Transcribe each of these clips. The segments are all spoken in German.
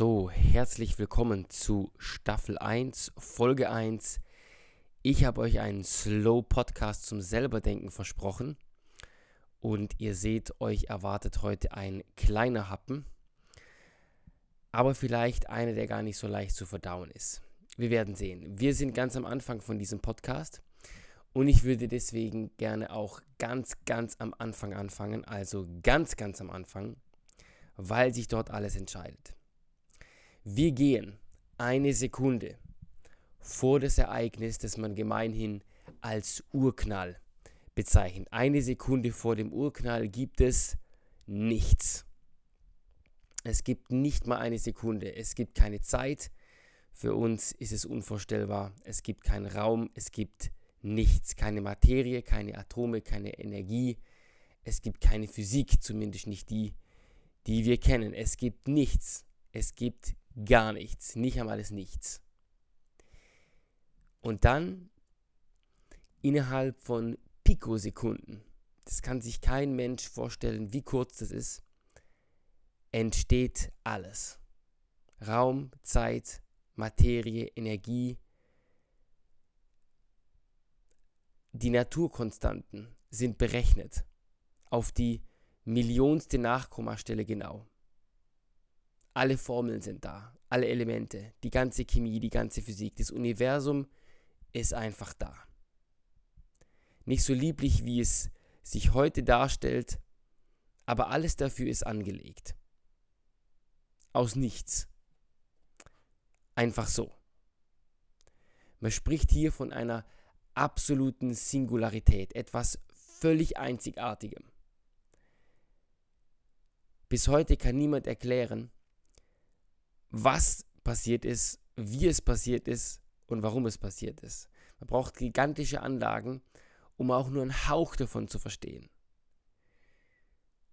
So, herzlich willkommen zu Staffel 1, Folge 1. Ich habe euch einen Slow Podcast zum Selberdenken versprochen. Und ihr seht, euch erwartet heute ein kleiner Happen. Aber vielleicht einer, der gar nicht so leicht zu verdauen ist. Wir werden sehen. Wir sind ganz am Anfang von diesem Podcast. Und ich würde deswegen gerne auch ganz, ganz am Anfang anfangen. Also ganz, ganz am Anfang. Weil sich dort alles entscheidet. Wir gehen eine Sekunde vor das Ereignis, das man gemeinhin als Urknall bezeichnet. Eine Sekunde vor dem Urknall gibt es nichts. Es gibt nicht mal eine Sekunde. Es gibt keine Zeit. Für uns ist es unvorstellbar. Es gibt keinen Raum. Es gibt nichts. Keine Materie, keine Atome, keine Energie. Es gibt keine Physik, zumindest nicht die, die wir kennen. Es gibt nichts. Es gibt gar nichts, nicht einmal das Nichts. Und dann innerhalb von Pikosekunden, das kann sich kein Mensch vorstellen, wie kurz das ist, entsteht alles. Raum, Zeit, Materie, Energie. Die Naturkonstanten sind berechnet auf die millionste Nachkommastelle genau. Alle Formeln sind da, alle Elemente, die ganze Chemie, die ganze Physik, das Universum ist einfach da. Nicht so lieblich, wie es sich heute darstellt, aber alles dafür ist angelegt. Aus nichts. Einfach so. Man spricht hier von einer absoluten Singularität, etwas völlig Einzigartigem. Bis heute kann niemand erklären, was passiert ist, wie es passiert ist und warum es passiert ist. Man braucht gigantische Anlagen, um auch nur einen Hauch davon zu verstehen.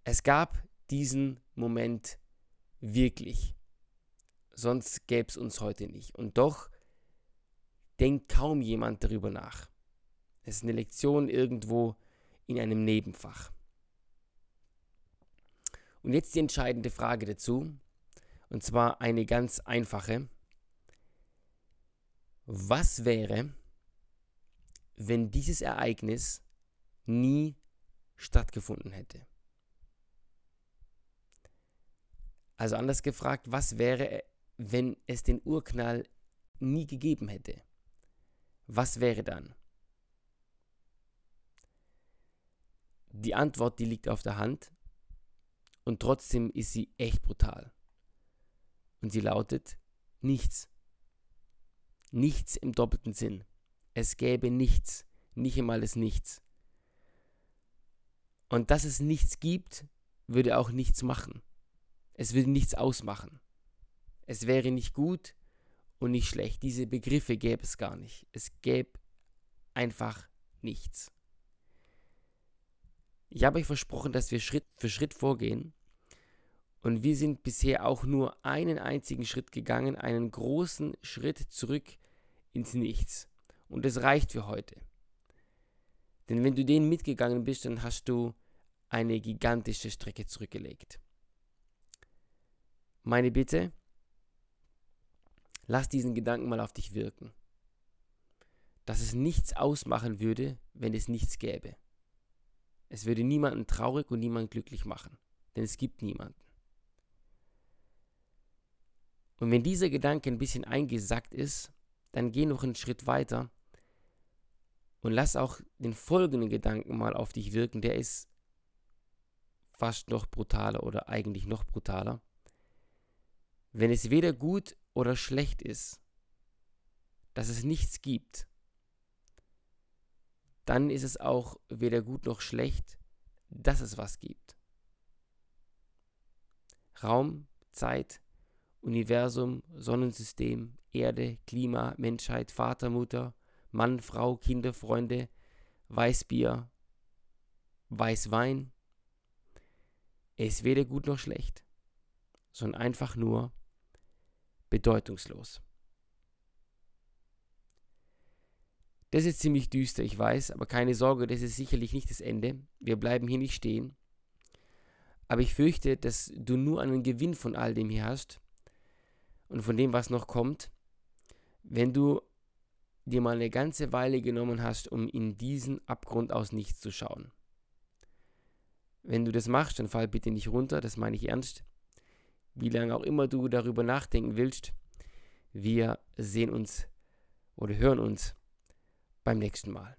Es gab diesen Moment wirklich. Sonst gäbe es uns heute nicht. Und doch denkt kaum jemand darüber nach. Es ist eine Lektion irgendwo in einem Nebenfach. Und jetzt die entscheidende Frage dazu. Und zwar eine ganz einfache. Was wäre, wenn dieses Ereignis nie stattgefunden hätte? Also anders gefragt, was wäre, wenn es den Urknall nie gegeben hätte? Was wäre dann? Die Antwort, die liegt auf der Hand und trotzdem ist sie echt brutal. Und sie lautet nichts. Nichts im doppelten Sinn. Es gäbe nichts, nicht einmal das Nichts. Und dass es nichts gibt, würde auch nichts machen. Es würde nichts ausmachen. Es wäre nicht gut und nicht schlecht. Diese Begriffe gäbe es gar nicht. Es gäbe einfach nichts. Ich habe euch versprochen, dass wir Schritt für Schritt vorgehen und wir sind bisher auch nur einen einzigen Schritt gegangen, einen großen Schritt zurück ins Nichts. Und das reicht für heute. Denn wenn du den mitgegangen bist, dann hast du eine gigantische Strecke zurückgelegt. Meine Bitte, lass diesen Gedanken mal auf dich wirken. Dass es nichts ausmachen würde, wenn es nichts gäbe. Es würde niemanden traurig und niemanden glücklich machen, denn es gibt niemanden. Und wenn dieser Gedanke ein bisschen eingesackt ist, dann geh noch einen Schritt weiter und lass auch den folgenden Gedanken mal auf dich wirken. Der ist fast noch brutaler oder eigentlich noch brutaler. Wenn es weder gut oder schlecht ist, dass es nichts gibt, dann ist es auch weder gut noch schlecht, dass es was gibt. Raum, Zeit, Universum, Sonnensystem, Erde, Klima, Menschheit, Vater, Mutter, Mann, Frau, Kinder, Freunde, Weißbier, Weißwein. Er ist weder gut noch schlecht, sondern einfach nur bedeutungslos. Das ist ziemlich düster, ich weiß, aber keine Sorge, das ist sicherlich nicht das Ende. Wir bleiben hier nicht stehen. Aber ich fürchte, dass du nur einen Gewinn von all dem hier hast, und von dem, was noch kommt, wenn du dir mal eine ganze Weile genommen hast, um in diesen Abgrund aus nichts zu schauen. Wenn du das machst, dann fall bitte nicht runter, das meine ich ernst. Wie lange auch immer du darüber nachdenken willst, wir sehen uns oder hören uns beim nächsten Mal.